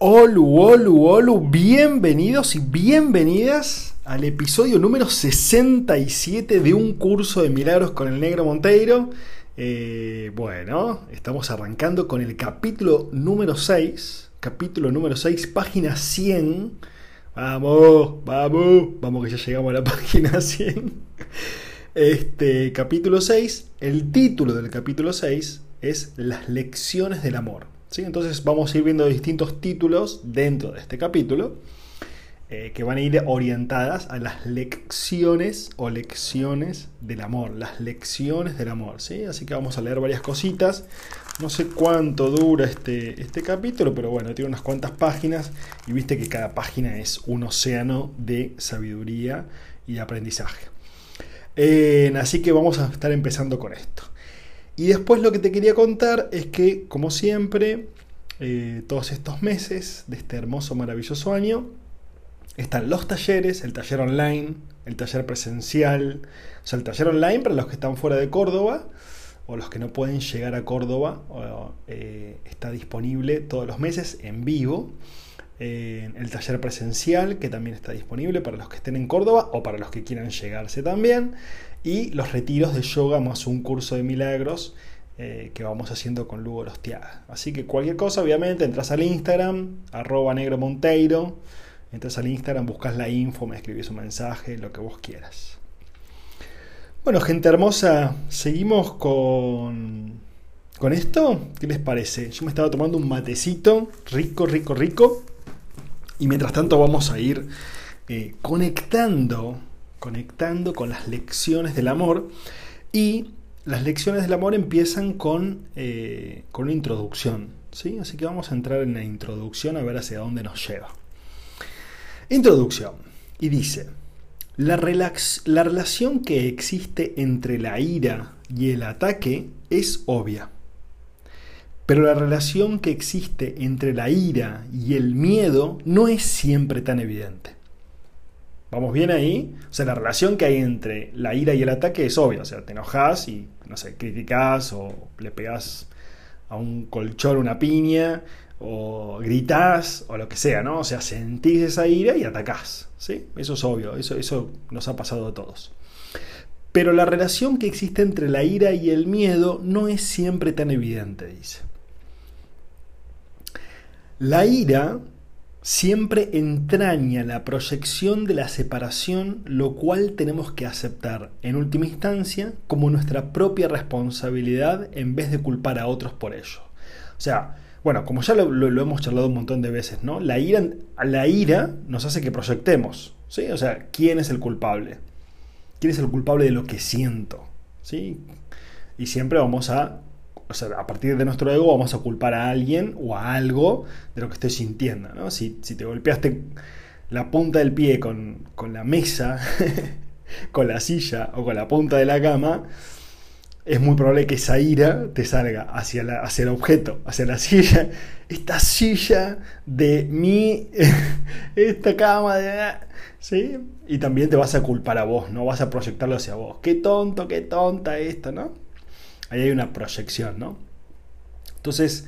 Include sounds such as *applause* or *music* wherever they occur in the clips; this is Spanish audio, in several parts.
Olu, olu, olu, bienvenidos y bienvenidas al episodio número 67 de un curso de milagros con el negro Monteiro. Eh, bueno, estamos arrancando con el capítulo número 6, capítulo número 6, página 100. Vamos, vamos, vamos que ya llegamos a la *laughs* página 100. Este capítulo 6, el título del capítulo 6 es Las lecciones del amor. Entonces vamos a ir viendo distintos títulos dentro de este capítulo eh, que van a ir orientadas a las lecciones o lecciones del amor, las lecciones del amor. ¿sí? Así que vamos a leer varias cositas. No sé cuánto dura este, este capítulo, pero bueno, tiene unas cuantas páginas y viste que cada página es un océano de sabiduría y aprendizaje. Eh, así que vamos a estar empezando con esto. Y después lo que te quería contar es que, como siempre, eh, todos estos meses de este hermoso, maravilloso año, están los talleres, el taller online, el taller presencial, o sea, el taller online para los que están fuera de Córdoba o los que no pueden llegar a Córdoba, eh, está disponible todos los meses en vivo. Eh, el taller presencial, que también está disponible para los que estén en Córdoba o para los que quieran llegarse también y los retiros de yoga más un curso de milagros eh, que vamos haciendo con Lugo Rostiaga. Así que cualquier cosa, obviamente, entras al Instagram, arroba negro monteiro, entras al Instagram, buscas la info, me escribís un mensaje, lo que vos quieras. Bueno, gente hermosa, seguimos con, con esto. ¿Qué les parece? Yo me estaba tomando un matecito, rico, rico, rico. Y mientras tanto vamos a ir eh, conectando conectando con las lecciones del amor y las lecciones del amor empiezan con, eh, con una introducción. ¿sí? Así que vamos a entrar en la introducción a ver hacia dónde nos lleva. Introducción. Y dice, la, la relación que existe entre la ira y el ataque es obvia. Pero la relación que existe entre la ira y el miedo no es siempre tan evidente. ¿Vamos bien ahí? O sea, la relación que hay entre la ira y el ataque es obvia. O sea, te enojas y, no sé, criticas o le pegas a un colchón una piña o gritás o lo que sea, ¿no? O sea, sentís esa ira y atacás, ¿sí? Eso es obvio, eso, eso nos ha pasado a todos. Pero la relación que existe entre la ira y el miedo no es siempre tan evidente, dice. La ira siempre entraña la proyección de la separación, lo cual tenemos que aceptar en última instancia como nuestra propia responsabilidad en vez de culpar a otros por ello. O sea, bueno, como ya lo, hemos charlado un montón de veces, ¿no? La ira, la ira nos hace que proyectemos, ¿sí? O sea, ¿quién es el culpable? ¿Quién es el culpable de lo que siento? ¿Sí? Y siempre vamos a o sea, a partir de nuestro ego vamos a culpar a alguien o a algo de lo que estoy sintiendo. ¿no? Si, te golpeaste la punta del pie con, la mesa, *laughs* con la silla o con la punta de la cama, es muy probable que esa ira te salga hacia, hacia el objeto, hacia la silla. Esta silla de mi, *laughs* esta cama de... ¿Sí? Y también te vas a culpar a vos, no vas a proyectarlo hacia vos. Qué tonto, qué tonta esto, ¿no? Ahí hay una proyección, ¿no? Entonces,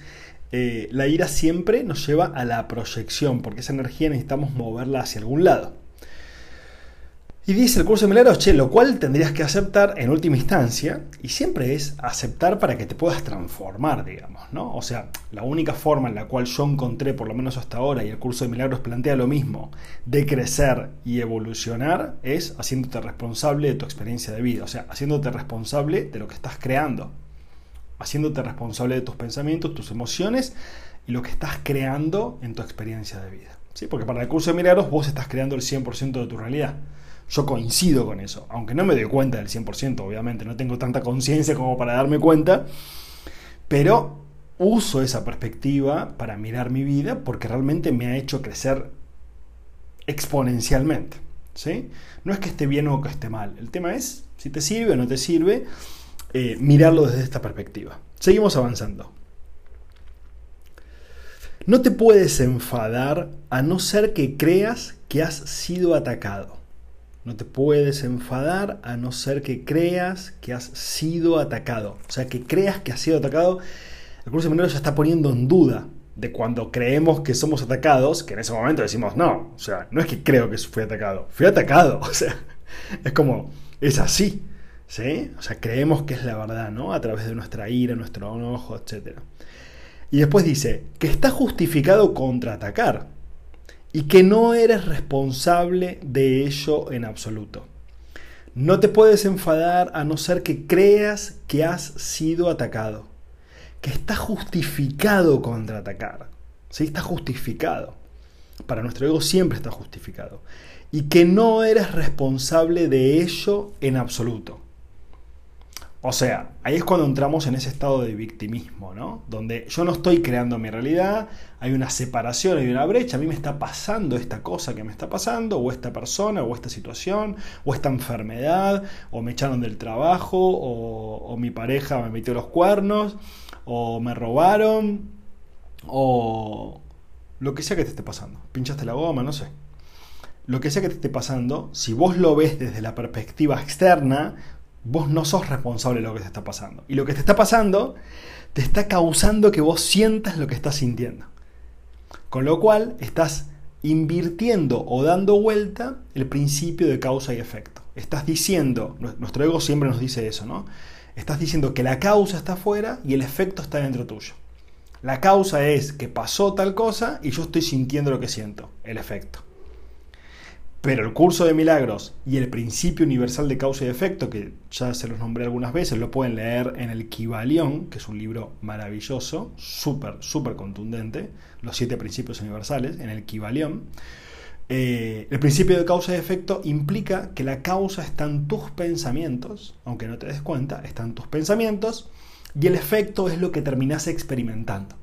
eh, la ira siempre nos lleva a la proyección, porque esa energía necesitamos moverla hacia algún lado. Y dice el curso de milagros, che, lo cual tendrías que aceptar en última instancia, y siempre es aceptar para que te puedas transformar, digamos, ¿no? O sea, la única forma en la cual yo encontré, por lo menos hasta ahora, y el curso de milagros plantea lo mismo, de crecer y evolucionar, es haciéndote responsable de tu experiencia de vida, o sea, haciéndote responsable de lo que estás creando, haciéndote responsable de tus pensamientos, tus emociones y lo que estás creando en tu experiencia de vida. ¿sí? Porque para el curso de milagros vos estás creando el 100% de tu realidad. Yo coincido con eso, aunque no me doy cuenta del 100%, obviamente, no tengo tanta conciencia como para darme cuenta, pero uso esa perspectiva para mirar mi vida porque realmente me ha hecho crecer exponencialmente. ¿sí? No es que esté bien o que esté mal. El tema es si te sirve o no te sirve eh, mirarlo desde esta perspectiva. Seguimos avanzando. No te puedes enfadar a no ser que creas que has sido atacado. No te puedes enfadar a no ser que creas que has sido atacado. O sea, que creas que has sido atacado. El curso de ya está poniendo en duda de cuando creemos que somos atacados, que en ese momento decimos no. O sea, no es que creo que fui atacado, fui atacado. *laughs* O sea, es como, es así. ¿Sí? O sea, creemos que es la verdad, ¿no? A través de nuestra ira, nuestro enojo, etc. Y después dice que está justificado contraatacar y que no eres responsable de ello en absoluto. No te puedes enfadar a no ser que creas que has sido atacado, que está justificado contraatacar, ¿sí? está justificado. Para nuestro ego siempre está justificado. Y que no eres responsable de ello en absoluto. O sea, ahí es cuando entramos en ese estado de victimismo, ¿no? Donde yo no estoy creando mi realidad, hay una separación, hay una brecha, a mí me está pasando esta cosa que me está pasando, o esta persona, o esta situación, o esta enfermedad, o me echaron del trabajo, o, mi pareja me metió los cuernos, o me robaron, o lo que sea que te esté pasando. Pinchaste la goma, no sé. Lo que sea que te esté pasando, si vos lo ves desde la perspectiva externa, Vos no sos responsable de lo que te está pasando. Y lo que te está pasando te está causando que vos sientas lo que estás sintiendo. Con lo cual estás invirtiendo o dando vuelta el principio de causa y efecto. Estás diciendo, nuestro ego siempre nos dice eso, ¿no? Estás diciendo que la causa está afuera y el efecto está dentro tuyo. La causa es que pasó tal cosa y yo estoy sintiendo lo que siento, el efecto. Pero el curso de milagros y el principio universal de causa y efecto, que ya se los nombré algunas veces, lo pueden leer en el Kibalión, que es un libro maravilloso, súper, súper contundente, los siete principios universales, en el Kibalión. Eh, el principio de causa y efecto implica que la causa está en tus pensamientos, aunque no te des cuenta, está en tus pensamientos, y el efecto es lo que terminas experimentando.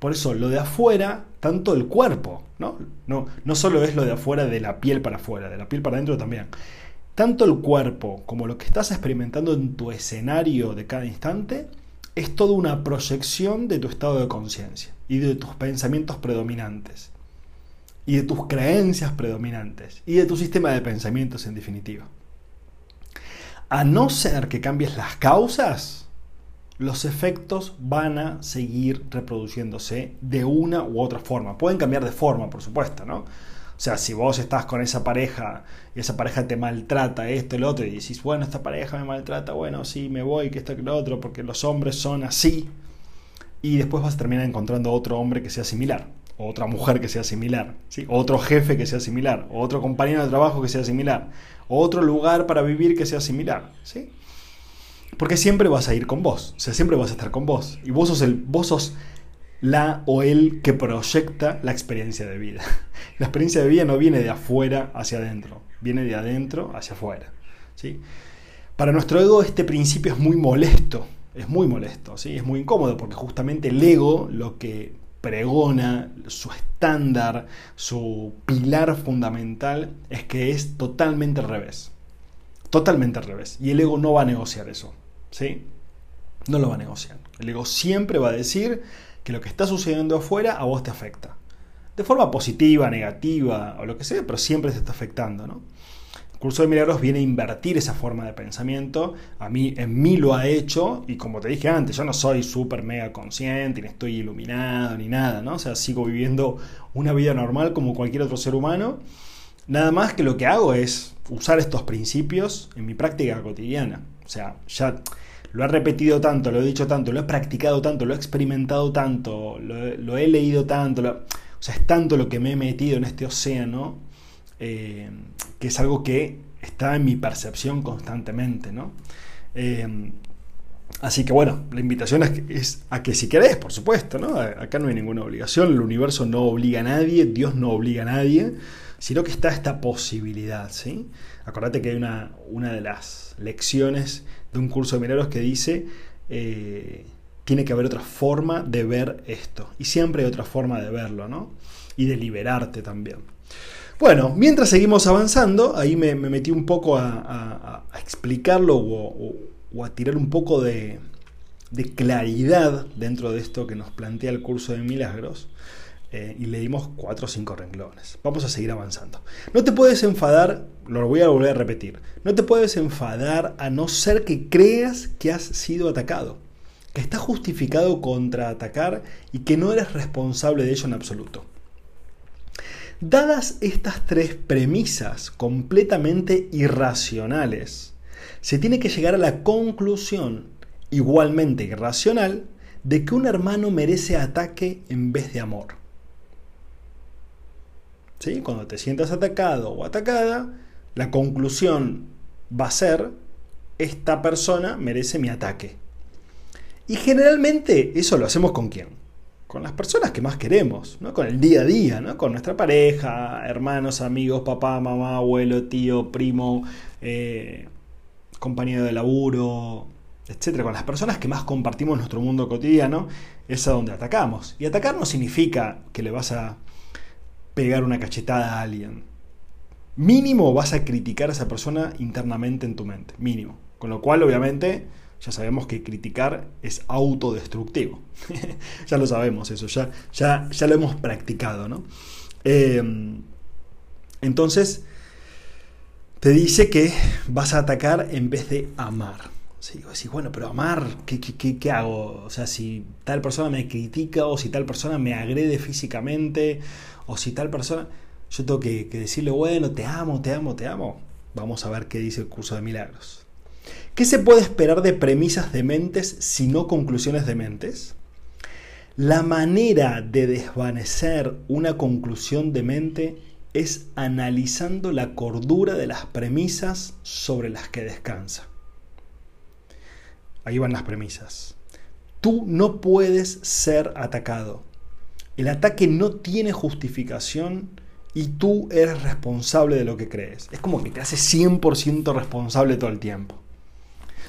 Por eso lo de afuera, tanto el cuerpo, ¿no? No, no solo es lo de afuera de la piel para afuera, de la piel para adentro también. Tanto el cuerpo como lo que estás experimentando en tu escenario de cada instante es toda una proyección de tu estado de conciencia y de tus pensamientos predominantes y de tus creencias predominantes y de tu sistema de pensamientos en definitiva. A no ser que cambies las causas, los efectos van a seguir reproduciéndose de una u otra forma. Pueden cambiar de forma, por supuesto, ¿no? O sea, si vos estás con esa pareja y esa pareja te maltrata esto lo otro y decís, bueno, esta pareja me maltrata, bueno, sí, me voy, que esto que lo otro, porque los hombres son así. Y después vas a terminar encontrando otro hombre que sea similar, otra mujer que sea similar, ¿sí? otro jefe que sea similar, otro compañero de trabajo que sea similar, otro lugar para vivir que sea similar. ¿sí? Porque siempre vas a ir con vos, o sea, siempre vas a estar con vos. Y vos sos, el, vos sos la o el que proyecta la experiencia de vida. *laughs* La experiencia de vida no viene de afuera hacia adentro, viene de adentro hacia afuera. ¿sí? Para nuestro ego este principio es muy molesto, es muy molesto, ¿sí? es muy incómodo porque justamente el ego lo que pregona, su estándar, su pilar fundamental es que es totalmente al revés. Totalmente al revés. Y el ego no va a negociar eso. ¿Sí? No lo va a negociar. El ego siempre va a decir que lo que está sucediendo afuera a vos te afecta. De forma positiva, negativa o lo que sea, pero siempre te está afectando, ¿no? El curso de milagros viene a invertir esa forma de pensamiento. A mí, en mí lo ha hecho, y como te dije antes, yo no soy súper mega consciente, ni estoy iluminado, ni nada, ¿no? O sea, sigo viviendo una vida normal como cualquier otro ser humano. Nada más que lo que hago es usar estos principios en mi práctica cotidiana. O sea, ya lo he repetido tanto, lo he dicho tanto, lo he practicado tanto, lo he experimentado tanto, lo, he leído tanto, o sea, es tanto lo que me he metido en este océano, eh, que es algo que está en mi percepción constantemente, ¿no? Eh, así que bueno, la invitación es, a que si querés, por supuesto, ¿no? Acá no hay ninguna obligación, el universo no obliga a nadie, Dios no obliga a nadie, sino que está esta posibilidad, ¿sí? Acordate que hay una, una de las lecciones de un curso de milagros que dice, eh, tiene que haber otra forma de ver esto. Y siempre hay otra forma de verlo, ¿no? Y de liberarte también. Bueno, mientras seguimos avanzando, ahí me, metí un poco a, explicarlo o, a tirar un poco de, de, claridad dentro de esto que nos plantea el curso de milagros. Eh, y le dimos cuatro o cinco renglones. Vamos a seguir avanzando. No te puedes enfadar, lo voy a volver a repetir, no te puedes enfadar a no ser que creas que has sido atacado que está justificado contraatacar y que no eres responsable de ello en absoluto. Dadas estas tres premisas completamente irracionales, se tiene que llegar a la conclusión, igualmente irracional, de que un hermano merece ataque en vez de amor. ¿Sí? Cuando te sientas atacado o atacada, la conclusión va a ser, esta persona merece mi ataque. Y generalmente eso lo hacemos con quién? Con las personas que más queremos, ¿no? con el día a día, ¿no? con nuestra pareja, hermanos, amigos, papá, mamá, abuelo, tío, primo, eh, compañero de laburo, etc. Con las personas que más compartimos nuestro mundo cotidiano, es a donde atacamos. Y atacar no significa que le vas a pegar una cachetada a alguien. Mínimo vas a criticar a esa persona internamente en tu mente, mínimo. Con lo cual, obviamente, ya sabemos que criticar es autodestructivo. *laughs* ya lo sabemos eso, ya, ya, ya lo hemos practicado, ¿no? Em, entonces, te dice que vas a atacar en vez de amar. Sí, bueno, pero amar, ¿qué, qué, hago? O sea, si tal persona me critica o si tal persona me agrede físicamente o si tal persona... Yo tengo que, que decirle, bueno, te amo, te amo, te amo. Vamos a ver qué dice el curso de milagros. ¿Qué se puede esperar de premisas de mentes si no conclusiones de mentes? La manera de desvanecer una conclusión de mente es analizando la cordura de las premisas sobre las que descansa. Ahí van las premisas. Tú no puedes ser atacado. El ataque no tiene justificación y tú eres responsable de lo que crees. Es como que te hace 100% responsable todo el tiempo.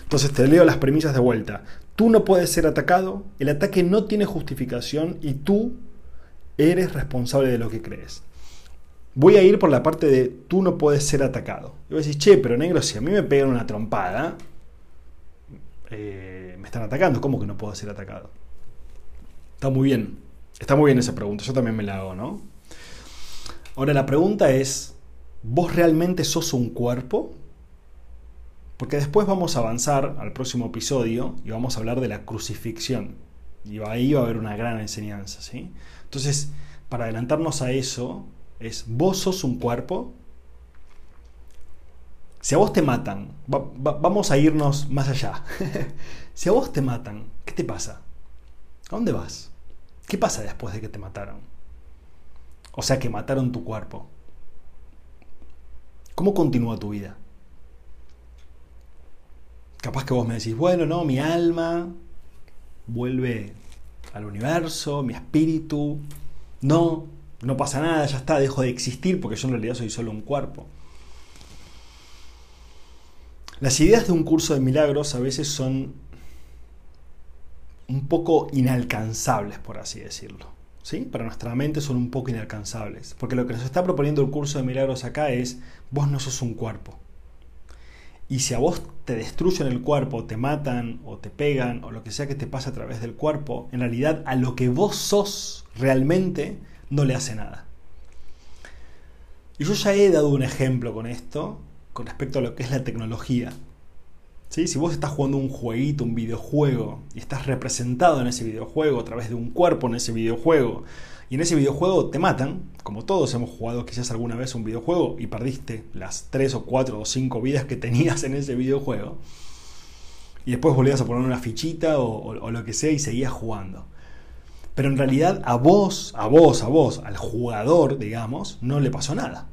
Entonces te leo las premisas de vuelta. Tú no puedes ser atacado, el ataque no tiene justificación y tú eres responsable de lo que crees. Voy a ir por la parte de tú no puedes ser atacado. Y vos decís, che, pero negro, si a mí me pegan una trompada, eh, me están atacando, ¿cómo que no puedo ser atacado? Está muy bien, está muy bien esa pregunta, yo también me la hago, ¿no? Ahora la pregunta es, ¿vos realmente sos un cuerpo? Porque después vamos a avanzar al próximo episodio y vamos a hablar de la crucifixión. Y ahí va a haber una gran enseñanza. ¿sí? Entonces, para adelantarnos a eso, es, vos sos un cuerpo. Si a vos te matan, vamos a irnos más allá. *laughs* si a vos te matan, ¿qué te pasa? ¿A dónde vas? ¿Qué pasa después de que te mataron? O sea, que mataron tu cuerpo. ¿Cómo continúa tu vida? Capaz que vos me decís, bueno, no, mi alma vuelve al universo, mi espíritu. No, no pasa nada, ya está, dejo de existir porque yo en realidad soy solo un cuerpo. Las ideas de un curso de milagros a veces son un poco inalcanzables, por así decirlo. ¿Sí? Para nuestra mente son un poco inalcanzables. Porque lo que nos está proponiendo el curso de milagros acá es, vos no sos un cuerpo. Y si a vos te destruyen el cuerpo, te matan o te pegan o lo que sea que te pase a través del cuerpo, en realidad a lo que vos sos realmente no le hace nada. Y yo ya he dado un ejemplo con esto, con respecto a lo que es la tecnología. ¿Sí? Si vos estás jugando un jueguito, un videojuego, y estás representado en ese videojuego a través de un cuerpo en ese videojuego, y en ese videojuego te matan, como todos hemos jugado quizás alguna vez un videojuego y perdiste las 3 o 4 o 5 vidas que *laughs* tenías en ese videojuego. Y después volvías a poner una fichita o, lo que sea y seguías jugando. Pero en realidad a vos, a vos, a vos, al jugador, digamos, no le pasó nada.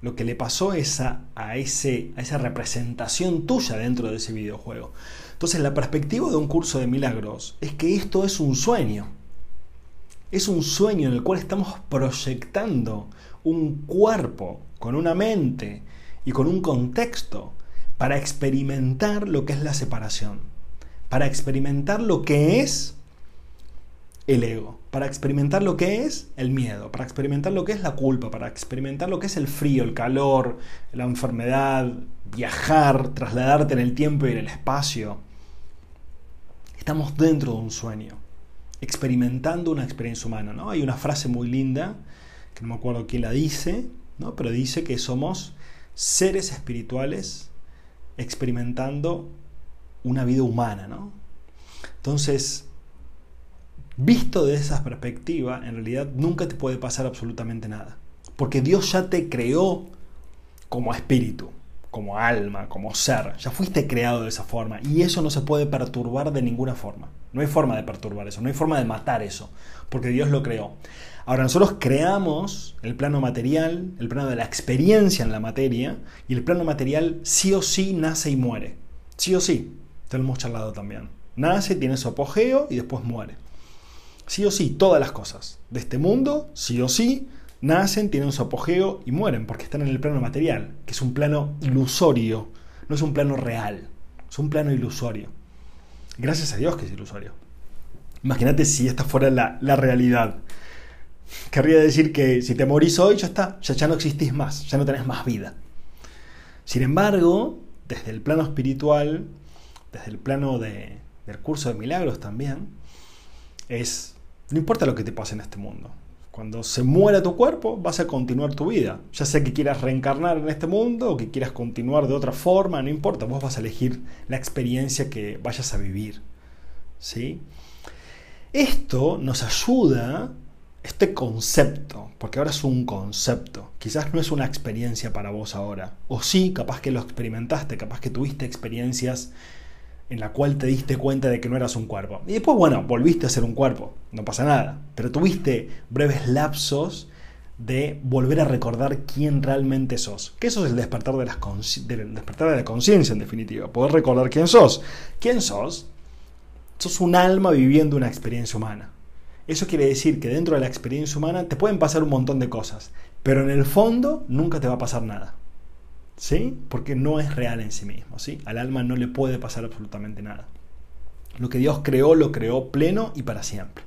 Lo que le pasó a, ese, a esa representación tuya dentro de ese videojuego. Entonces la perspectiva de un curso de milagros es que esto es un sueño es un sueño en el cual estamos proyectando un cuerpo con una mente y con un contexto para experimentar lo que es la separación, para experimentar lo que es el ego, para experimentar lo que es el miedo, para experimentar lo que es la culpa, para experimentar lo que es el frío, el calor, la enfermedad, viajar, trasladarte en el tiempo y en el espacio. Estamos dentro de un sueño, experimentando una experiencia humana. ¿no? Hay una frase muy linda, que no me acuerdo quién la dice, ¿no? pero dice que somos seres espirituales experimentando una vida humana. ¿no? Entonces, Visto de esa perspectiva, en realidad nunca te puede pasar absolutamente nada. Porque Dios ya te creó como espíritu, como alma, como ser. Ya fuiste creado de esa forma. Y eso no se puede perturbar de ninguna forma. No hay forma de perturbar eso, no hay forma de matar eso. Porque Dios lo creó. Ahora nosotros creamos el plano material, el plano de la experiencia en la materia, y el plano material sí o sí nace y muere. Sí o sí. Te lo charlado también. Nace, tiene su apogeo y después muere. Sí o sí, todas las cosas de este mundo, sí o sí, nacen, tienen su apogeo y mueren porque están en el plano material, que es un plano ilusorio, no es un plano real, es un plano ilusorio. Gracias a Dios que es ilusorio. Imagínate si esta fuera la, realidad. Querría decir que si te morís hoy, ya está, ya, ya no existís más, ya no tenés más vida. Sin embargo, desde el plano espiritual, desde el plano del curso de milagros también, es no importa lo que te pase en este mundo. Cuando se muera tu cuerpo, vas a continuar tu vida. Ya sea que quieras reencarnar en este mundo o que quieras continuar de otra forma, no importa, vos vas a elegir la experiencia que vayas a vivir. ¿Sí? Esto nos ayuda, este concepto, porque ahora es un concepto, quizás no es una experiencia para vos ahora, o sí, capaz que lo experimentaste, capaz que tuviste experiencias en la cual te diste cuenta de que no eras un cuerpo. Y después, bueno, volviste a ser un cuerpo, no pasa nada, pero tuviste breves lapsos de volver a recordar quién realmente sos. Que eso es el despertar de, las despertar de la conciencia, en definitiva, poder recordar quién sos. ¿Quién sos? Sos un alma viviendo una experiencia humana. Eso quiere decir que dentro de la experiencia humana te pueden pasar un montón de cosas, pero en el fondo nunca te va a pasar nada. ¿Sí? Porque no es real en sí mismo, ¿sí? Al alma no le puede pasar absolutamente nada. Lo que Dios creó, lo creó pleno y para siempre.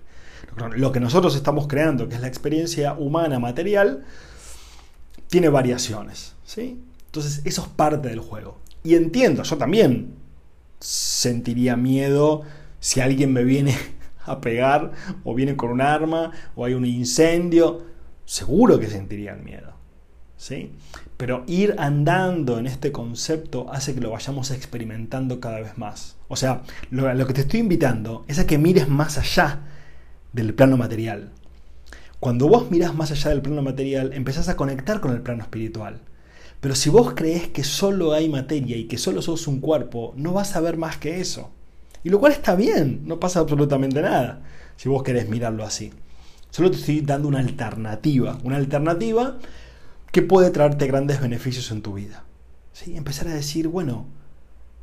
Lo que nosotros estamos creando, que es la experiencia humana material, tiene variaciones, ¿sí? Entonces, eso es parte del juego. Y entiendo, yo también sentiría miedo si alguien me viene *laughs* a pegar o viene con un arma o hay un incendio, seguro que sentiría el miedo. ¿sí? Pero ir andando en este concepto hace que lo vayamos experimentando cada vez más. O sea, lo, que te estoy invitando es a que mires más allá del plano material. Cuando vos mirás más allá del plano material, empezás a conectar con el plano espiritual. Pero si vos crees que solo hay materia y que solo sos un cuerpo, no vas a ver más que eso. Y lo cual está bien, no pasa absolutamente nada si vos querés mirarlo así. Solo te estoy dando una alternativa, una alternativa que puede traerte grandes beneficios en tu vida. ¿Sí? Empezar a decir, bueno,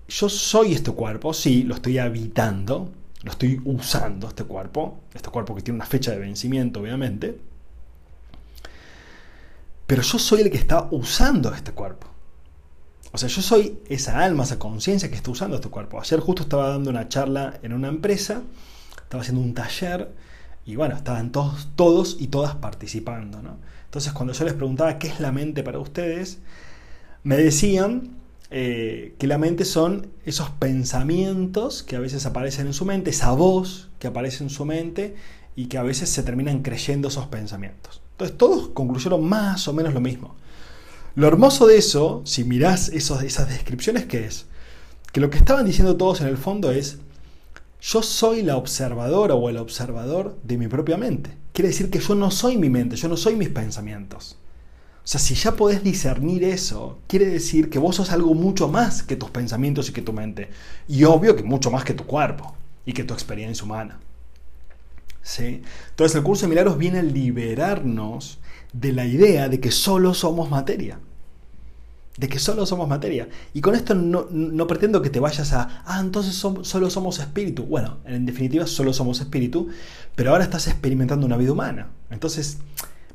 yo soy este cuerpo, sí, lo estoy habitando, lo estoy usando este cuerpo, este cuerpo que tiene una fecha de vencimiento, obviamente, pero yo soy el que está usando este cuerpo. O sea, yo soy esa alma, esa conciencia que está usando este cuerpo. Ayer justo estaba dando una charla en una empresa, estaba haciendo un taller y bueno, estaban todos, todos y todas participando. ¿no? Entonces cuando yo les preguntaba qué es la mente para ustedes, me decían eh, que la mente son esos pensamientos que a veces aparecen en su mente, esa voz que aparece en su mente y que a veces se terminan creyendo esos pensamientos. Entonces todos concluyeron más o menos lo mismo. Lo hermoso de eso, si mirás esas descripciones, ¿qué es? Que lo que estaban diciendo todos en el fondo es, yo soy la observadora o el observador de mi propia mente. Quiere decir que yo no soy mi mente, yo no soy mis pensamientos. O sea, si ya podés discernir eso, quiere decir que vos sos algo mucho más que tus pensamientos y que tu mente. Y obvio que mucho más que tu cuerpo y que tu experiencia humana. ¿Sí? Entonces el curso de milagros viene a liberarnos de la idea de que solo somos materia de que solo somos materia. Y con esto no, pretendo que te vayas a, ah, entonces solo somos espíritu. Bueno, en definitiva solo somos espíritu, pero ahora estás experimentando una vida humana. Entonces,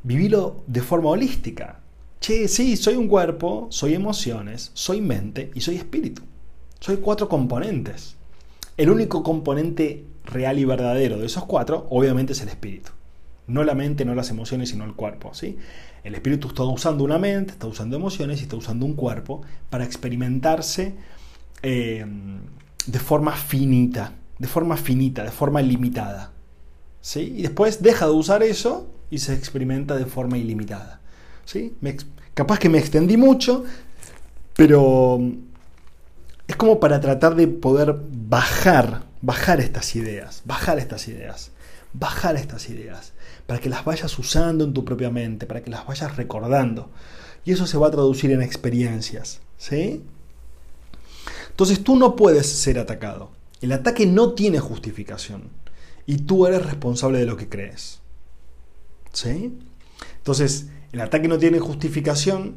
vivilo de forma holística. Che, sí, soy un cuerpo, soy emociones, soy mente y soy espíritu. Soy cuatro componentes. El único componente real y verdadero de esos cuatro, obviamente es el espíritu. No la mente, no las emociones, sino el cuerpo. ¿sí? El espíritu está usando una mente, está usando emociones y está usando un cuerpo para experimentarse eh, de forma finita, de forma finita, de forma limitada. ¿sí? Y después deja de usar eso y se experimenta de forma ilimitada. ¿sí? capaz que me extendí mucho, pero es como para tratar de poder bajar, bajar estas ideas, bajar estas ideas, bajar estas ideas, para que las vayas usando en tu propia mente, para que las vayas recordando. Y eso se va a traducir en experiencias, ¿sí? Entonces tú no puedes ser atacado. El ataque no tiene justificación. Y tú eres responsable de lo que crees. ¿Sí? Entonces, el ataque no tiene justificación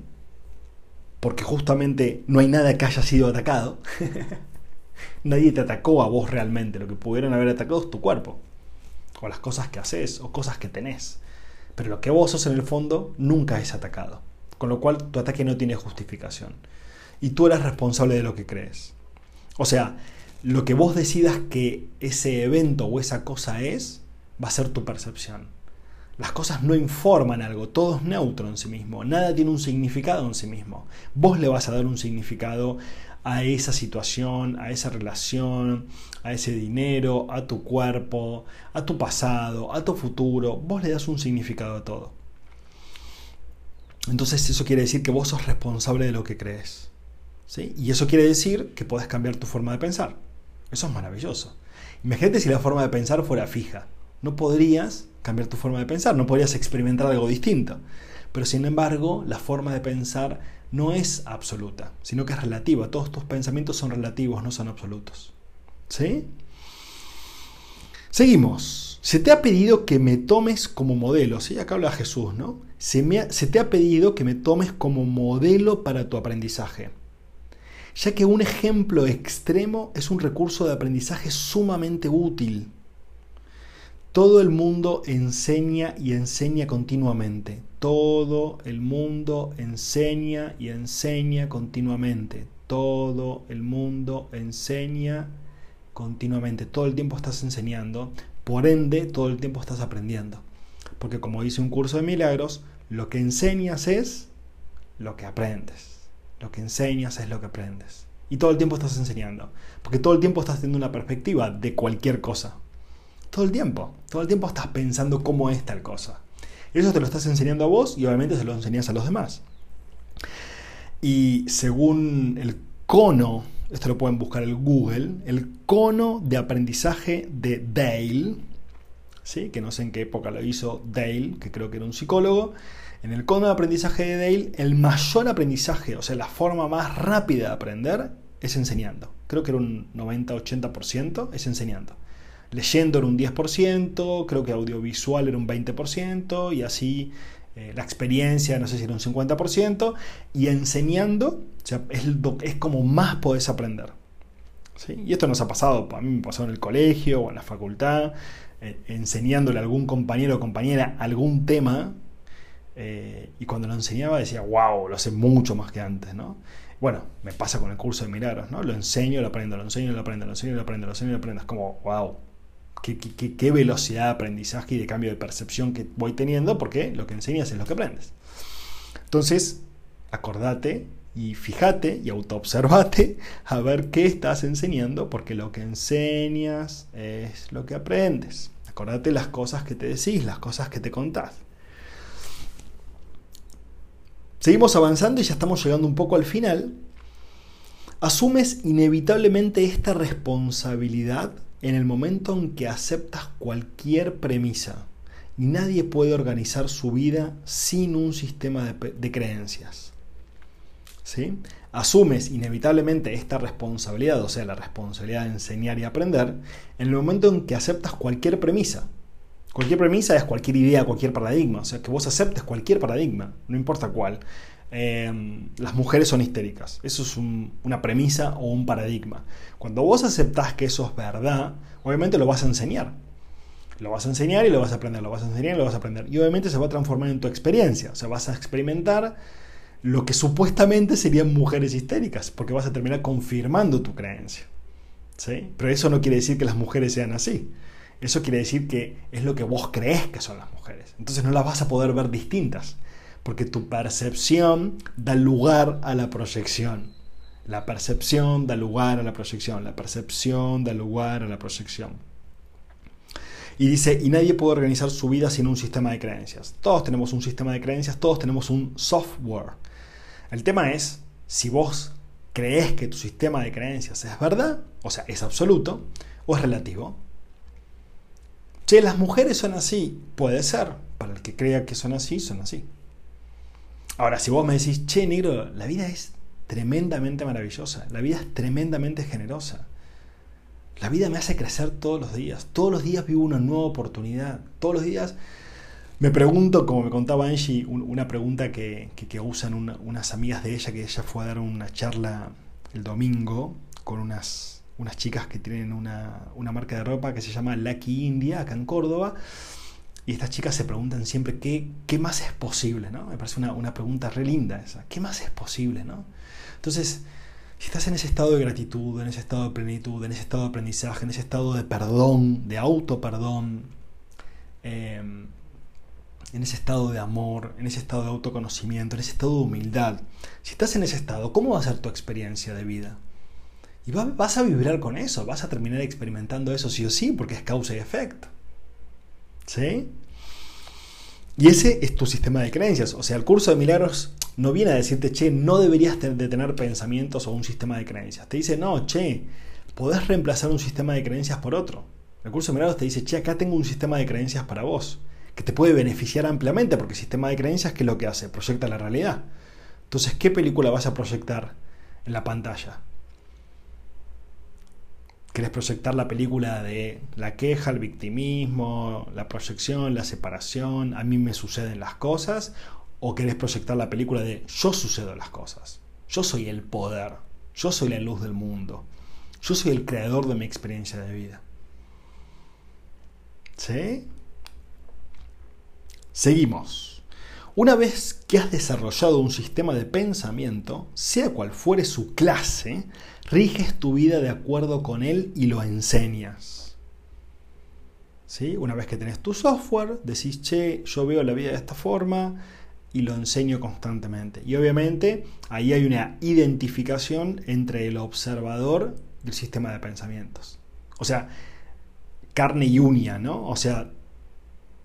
porque justamente no hay nada que haya sido atacado. *laughs* Nadie te atacó a vos realmente. Lo que pudieron haber atacado es tu cuerpo. O las cosas que haces o cosas que tenés. Pero lo que vos sos en el fondo nunca es atacado. Con lo cual tu ataque no tiene justificación. Y tú eres responsable de lo que crees. O sea, lo que vos decidas que ese evento o esa cosa es, va a ser tu percepción. Las cosas no informan algo, todo es neutro en sí mismo, nada tiene un significado en sí mismo. Vos le vas a dar un significado a esa situación, a esa relación, a ese dinero, a tu cuerpo, a tu pasado, a tu futuro. Vos le das un significado a todo. Entonces eso quiere decir que vos sos responsable de lo que crees. ¿sí? Y eso quiere decir que podés cambiar tu forma de pensar. Eso es maravilloso. Imagínate si la forma de pensar fuera fija. No podrías cambiar tu forma de pensar, no podrías experimentar algo distinto. Pero sin embargo, la forma de pensar no es absoluta, sino que es relativa. Todos tus pensamientos son relativos, no son absolutos. ¿Sí? Seguimos. Se te ha pedido que me tomes como modelo, ¿sí? Acá habla Jesús, ¿no? Se, me se te ha pedido que me tomes como modelo para tu aprendizaje, ya que un ejemplo extremo es un recurso de aprendizaje sumamente útil. Todo el mundo enseña y enseña continuamente. Todo el mundo enseña y enseña continuamente. Todo el mundo enseña continuamente. Todo el tiempo estás enseñando. Por ende, todo el tiempo estás aprendiendo. Porque como dice un curso de milagros, lo que enseñas es lo que aprendes. Lo que enseñas es lo que aprendes. Y todo el tiempo estás enseñando. Porque todo el tiempo estás teniendo una perspectiva de cualquier cosa. Todo el tiempo. Todo el tiempo estás pensando cómo es tal cosa. Eso te lo estás enseñando a vos y obviamente se lo enseñas a los demás. Y según el cono, esto lo pueden buscar en Google, el cono de aprendizaje de Dale, ¿sí? que no sé en qué época lo hizo Dale, que creo que era un psicólogo, en el cono de aprendizaje de Dale, el mayor aprendizaje, o sea, la forma más rápida de aprender es enseñando. Creo que era un 90-80%, es enseñando leyendo era un 10%, creo que audiovisual era un 20% y así eh, la experiencia no sé si era un 50% y enseñando es, como más podés aprender. Y esto nos ha pasado, a mí me pasó en el colegio o en la facultad, eh, enseñándole a algún compañero o compañera algún tema eh, y cuando lo enseñaba decía, wow, lo sé mucho más que antes, ¿no? Bueno, me pasa con el curso de milagros, ¿no? Lo enseño, lo aprendo, lo enseño, lo aprendo, lo enseño, lo aprendo, lo enseño, lo aprendo. Es como, wow, qué, velocidad de aprendizaje y de cambio de percepción que voy teniendo, porque lo que enseñas es lo que aprendes. Entonces, acordate y fíjate y autoobservate *laughs* a ver qué estás enseñando, porque lo que enseñas es lo que aprendes. Acordate las cosas que te decís, las cosas que te contás. Seguimos avanzando y ya estamos llegando un poco al final. Asumes inevitablemente esta responsabilidad en el momento en que aceptas cualquier premisa. Nadie puede organizar su vida sin un sistema de, creencias. ¿Sí? Asumes inevitablemente esta responsabilidad, o sea, la responsabilidad de enseñar y aprender, en el momento en que aceptas cualquier premisa. Cualquier premisa es cualquier idea, cualquier paradigma, o sea, que vos aceptes cualquier paradigma, no importa cuál. Em, las mujeres son histéricas. Eso es una premisa o un paradigma. Cuando vos aceptás que eso es verdad, obviamente lo vas a enseñar. Lo vas a enseñar y lo vas a aprender, lo vas a enseñar y lo vas a aprender. Y obviamente se va a transformar en tu experiencia. O sea, vas a experimentar lo que supuestamente serían mujeres histéricas, porque vas a terminar confirmando tu creencia. ¿Sí? Pero eso no quiere decir que las mujeres sean así. Eso quiere decir que es lo que vos crees que son las mujeres. Entonces no las vas a poder ver distintas, porque tu percepción da lugar a la proyección. La percepción da lugar a la proyección. La percepción da lugar a la proyección. Y dice, y nadie puede organizar su vida sin un sistema de creencias. Todos tenemos un sistema de creencias, todos tenemos un software. El tema es, si vos crees que tu sistema de creencias es verdad, o sea, es absoluto, o es relativo. Che, las mujeres son así, puede ser. Para el que crea que son así, son así. Ahora, si vos me decís, che, negro, la vida es tremendamente maravillosa, la vida es tremendamente generosa. La vida me hace crecer todos los días, todos los días vivo una nueva oportunidad, todos los días me pregunto, como me contaba Angie, una pregunta que, usan unas amigas de ella, que ella fue a dar una charla el domingo con unas, unas chicas que tienen una, marca de ropa que se llama Lucky India, acá en Córdoba. Y estas chicas se preguntan siempre qué, qué más es posible, ¿no? Me parece una, una, pregunta re linda esa. ¿Qué más es posible, no? Entonces, si estás en ese estado de gratitud, en ese estado de plenitud, en ese estado de aprendizaje, en ese estado de perdón, de auto perdón, em, en ese estado de amor, en ese estado de autoconocimiento, en ese estado de humildad, si estás en ese estado, ¿cómo va a ser tu experiencia de vida? Y vas a vibrar con eso, vas a terminar experimentando eso sí o sí, porque es causa y efecto. ¿Sí? Y ese es tu sistema de creencias. O sea, el curso de milagros no viene a decirte, che, no deberías de tener pensamientos o un sistema de creencias. Te dice, no, che, podés reemplazar un sistema de creencias por otro. El curso de milagros te dice, che, acá tengo un sistema de creencias para vos, que te puede beneficiar ampliamente, porque el sistema de creencias, ¿qué es lo que hace? Proyecta la realidad. Entonces, ¿qué película vas a proyectar en la pantalla? ¿Querés proyectar la película de la queja, el victimismo, la proyección, la separación, a mí me suceden las cosas? ¿O querés proyectar la película de yo sucedo las cosas? Yo soy el poder, yo soy la luz del mundo, yo soy el creador de mi experiencia de vida. ¿Sí? Seguimos. Una vez que has desarrollado un sistema de pensamiento, sea cual fuere su clase, riges tu vida de acuerdo con él y lo enseñas. ¿Sí? Una vez que tenés tu software, decís, che, yo veo la vida de esta forma y lo enseño constantemente. Y obviamente ahí hay una identificación entre el observador y el sistema de pensamientos. O sea, carne y uña, ¿no? O sea,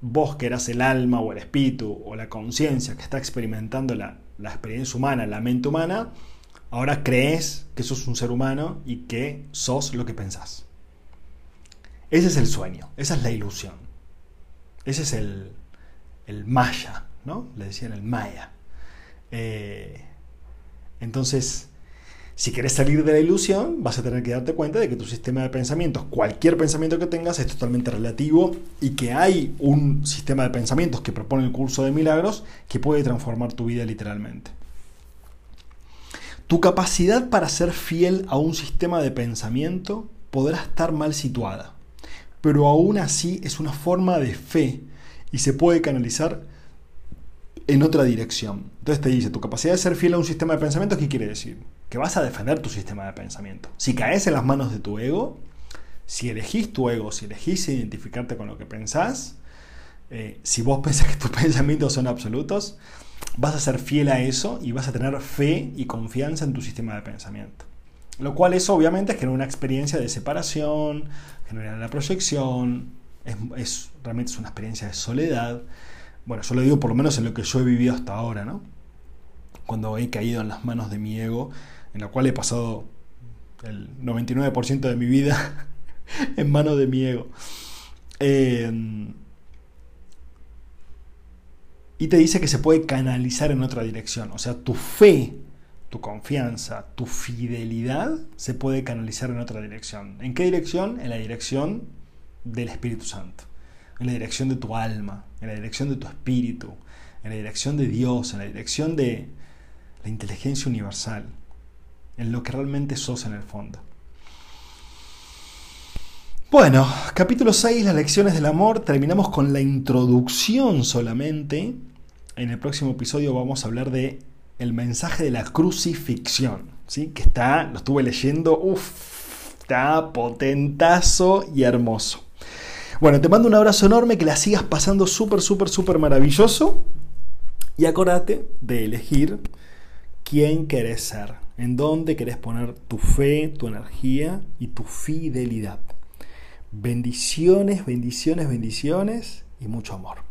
vos que eras el alma o el espíritu o la conciencia que está experimentando la, la experiencia humana, la mente humana, ahora crees que sos un ser humano y que sos lo que pensás. Ese es el sueño, esa es la ilusión. Ese es el, el maya, ¿no? Le decían el maya. Eh, entonces, si quieres salir de la ilusión, vas a tener que darte cuenta de que tu sistema de pensamientos, cualquier pensamiento que tengas, es totalmente relativo y que hay un sistema de pensamientos que propone el curso de milagros que puede transformar tu vida literalmente. Tu capacidad para ser fiel a un sistema de pensamiento podrá estar mal situada, pero aún así es una forma de fe y se puede canalizar en otra dirección. Entonces te dice, tu capacidad de ser fiel a un sistema de pensamiento, ¿qué quiere decir? Que vas a defender tu sistema de pensamiento. Si caes en las manos de tu ego, si elegís tu ego, si elegís identificarte con lo que pensás, eh, si vos *laughs* pensás que tus pensamientos son absolutos, vas a ser fiel a eso y vas a tener fe y confianza en tu sistema de pensamiento. Lo cual eso obviamente genera una experiencia de separación, genera la proyección, es, realmente es una experiencia de soledad. Bueno, yo lo digo por lo menos en lo que yo he vivido hasta ahora, ¿no? Cuando he caído en las manos de mi ego, en la cual he pasado el 99% de mi vida *laughs* en manos de mi ego. Eh, y te dice que se puede canalizar en otra dirección. O sea, tu fe, tu confianza, tu fidelidad se puede canalizar en otra dirección. ¿En qué dirección? En la dirección del Espíritu Santo, en la dirección de tu alma, en la dirección de tu espíritu, en la dirección de Dios, en la dirección de la inteligencia universal, en lo que realmente sos en el fondo. Bueno, capítulo 6, las lecciones del amor. Terminamos con la introducción solamente en el próximo episodio vamos a hablar de el mensaje de la crucifixión, ¿sí? que está, lo estuve leyendo, uff, está potentazo y hermoso. Bueno, te mando un abrazo enorme, que la sigas pasando súper, súper, súper maravilloso. Y acordate de elegir quién querés ser, en dónde querés poner tu fe, tu energía y tu fidelidad. Bendiciones, bendiciones, bendiciones y mucho amor.